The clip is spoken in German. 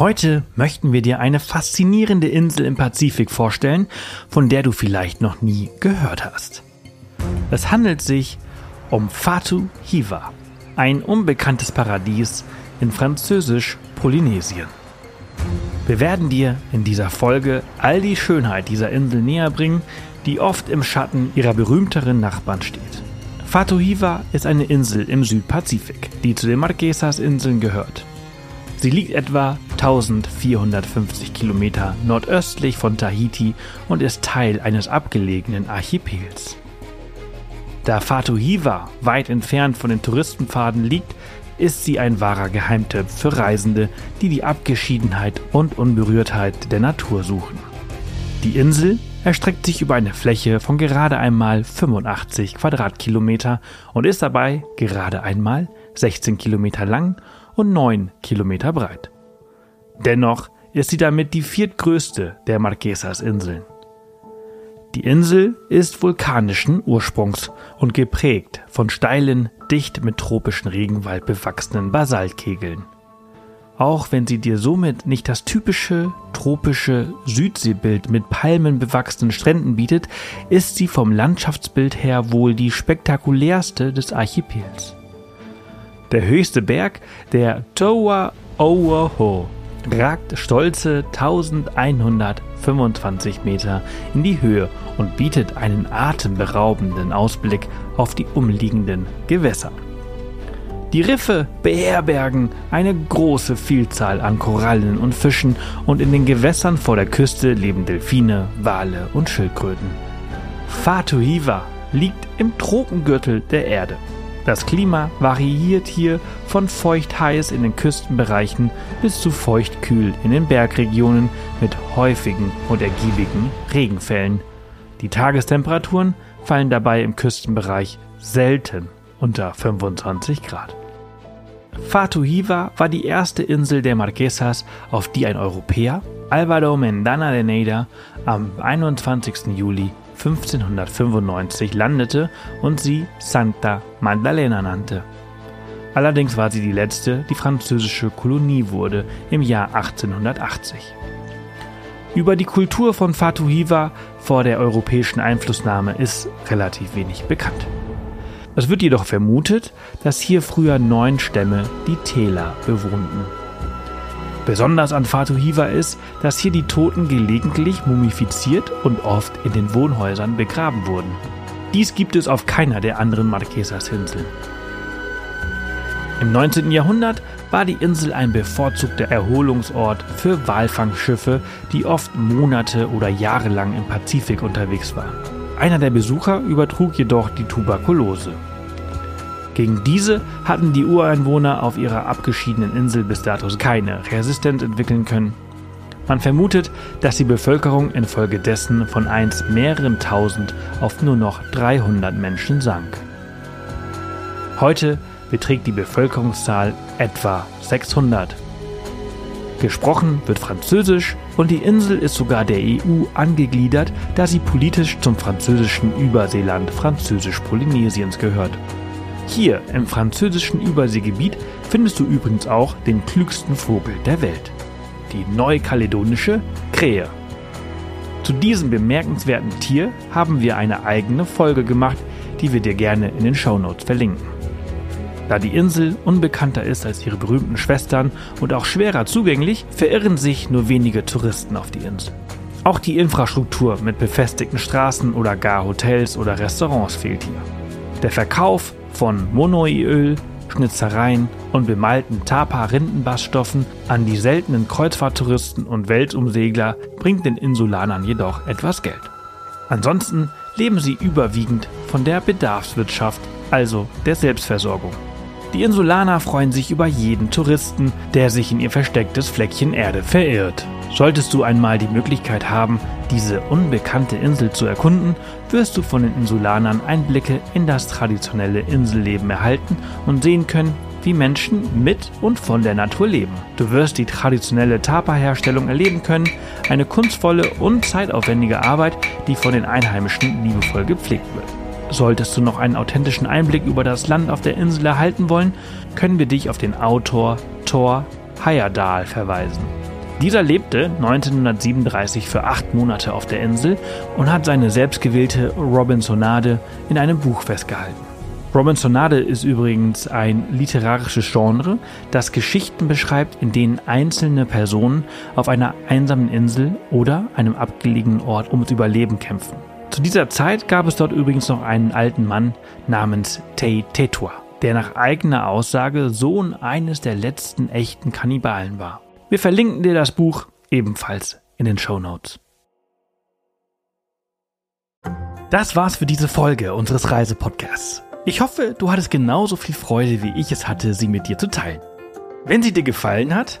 Heute möchten wir dir eine faszinierende Insel im Pazifik vorstellen, von der du vielleicht noch nie gehört hast. Es handelt sich um Fatu Hiva, ein unbekanntes Paradies in französisch-Polynesien. Wir werden dir in dieser Folge all die Schönheit dieser Insel näher bringen, die oft im Schatten ihrer berühmteren Nachbarn steht. Fatuhiva ist eine Insel im Südpazifik, die zu den Marquesas-Inseln gehört. Sie liegt etwa 1450 Kilometer nordöstlich von Tahiti und ist Teil eines abgelegenen Archipels. Da Fatuhiva weit entfernt von den Touristenpfaden liegt, ist sie ein wahrer Geheimtipp für Reisende, die die Abgeschiedenheit und Unberührtheit der Natur suchen. Die Insel erstreckt sich über eine Fläche von gerade einmal 85 Quadratkilometer und ist dabei gerade einmal 16 Kilometer lang und 9 Kilometer breit. Dennoch ist sie damit die viertgrößte der Marquesas-Inseln. Die Insel ist vulkanischen Ursprungs und geprägt von steilen, dicht mit tropischen Regenwald bewachsenen Basaltkegeln. Auch wenn sie dir somit nicht das typische tropische Südseebild mit palmenbewachsenen Stränden bietet, ist sie vom Landschaftsbild her wohl die spektakulärste des Archipels. Der höchste Berg, der Toa Oahu, ragt stolze 1125 Meter in die Höhe und bietet einen atemberaubenden Ausblick auf die umliegenden Gewässer. Die Riffe beherbergen eine große Vielzahl an Korallen und Fischen und in den Gewässern vor der Küste leben Delfine, Wale und Schildkröten. Fatuhiva liegt im Tropengürtel der Erde. Das Klima variiert hier von feucht-heiß in den Küstenbereichen bis zu feucht-kühl in den Bergregionen mit häufigen und ergiebigen Regenfällen. Die Tagestemperaturen fallen dabei im Küstenbereich selten unter 25 Grad. Fatuhiva war die erste Insel der Marquesas, auf die ein Europäer, Alvaro Mendana de Neida, am 21. Juli 1595 landete und sie Santa Magdalena nannte. Allerdings war sie die letzte, die französische Kolonie wurde im Jahr 1880. Über die Kultur von Fatuhiva vor der europäischen Einflussnahme ist relativ wenig bekannt. Es wird jedoch vermutet, dass hier früher neun Stämme die Täler bewohnten. Besonders an Fatuhiva ist, dass hier die Toten gelegentlich mumifiziert und oft in den Wohnhäusern begraben wurden. Dies gibt es auf keiner der anderen Marquesas-Inseln. Im 19. Jahrhundert war die Insel ein bevorzugter Erholungsort für Walfangschiffe, die oft Monate oder Jahre lang im Pazifik unterwegs waren. Einer der Besucher übertrug jedoch die Tuberkulose. Gegen diese hatten die Ureinwohner auf ihrer abgeschiedenen Insel bis dato keine Resistenz entwickeln können. Man vermutet, dass die Bevölkerung infolgedessen von einst mehreren tausend auf nur noch 300 Menschen sank. Heute beträgt die Bevölkerungszahl etwa 600. Gesprochen wird Französisch und die Insel ist sogar der EU angegliedert, da sie politisch zum französischen Überseeland Französisch-Polynesiens gehört. Hier im französischen Überseegebiet findest du übrigens auch den klügsten Vogel der Welt, die neukaledonische Krähe. Zu diesem bemerkenswerten Tier haben wir eine eigene Folge gemacht, die wir dir gerne in den Shownotes verlinken. Da die Insel unbekannter ist als ihre berühmten Schwestern und auch schwerer zugänglich, verirren sich nur wenige Touristen auf die Insel. Auch die Infrastruktur mit befestigten Straßen oder gar Hotels oder Restaurants fehlt hier. Der Verkauf von Monoiöl, Schnitzereien und bemalten Tapa-Rindenbaststoffen an die seltenen Kreuzfahrttouristen und Weltumsegler bringt den Insulanern jedoch etwas Geld. Ansonsten leben sie überwiegend von der Bedarfswirtschaft, also der Selbstversorgung. Die Insulaner freuen sich über jeden Touristen, der sich in ihr verstecktes Fleckchen Erde verirrt. Solltest du einmal die Möglichkeit haben, diese unbekannte Insel zu erkunden, wirst du von den Insulanern Einblicke in das traditionelle Inselleben erhalten und sehen können, wie Menschen mit und von der Natur leben. Du wirst die traditionelle Tapa-Herstellung erleben können, eine kunstvolle und zeitaufwendige Arbeit, die von den Einheimischen liebevoll gepflegt wird. Solltest du noch einen authentischen Einblick über das Land auf der Insel erhalten wollen, können wir dich auf den Autor Thor Heyerdahl verweisen. Dieser lebte 1937 für acht Monate auf der Insel und hat seine selbstgewählte Robinsonade in einem Buch festgehalten. Robinsonade ist übrigens ein literarisches Genre, das Geschichten beschreibt, in denen einzelne Personen auf einer einsamen Insel oder einem abgelegenen Ort ums Überleben kämpfen. Zu dieser Zeit gab es dort übrigens noch einen alten Mann namens Tei Tetua, der nach eigener Aussage Sohn eines der letzten echten Kannibalen war. Wir verlinken dir das Buch ebenfalls in den Show Notes. Das war's für diese Folge unseres Reisepodcasts. Ich hoffe, du hattest genauso viel Freude, wie ich es hatte, sie mit dir zu teilen. Wenn sie dir gefallen hat,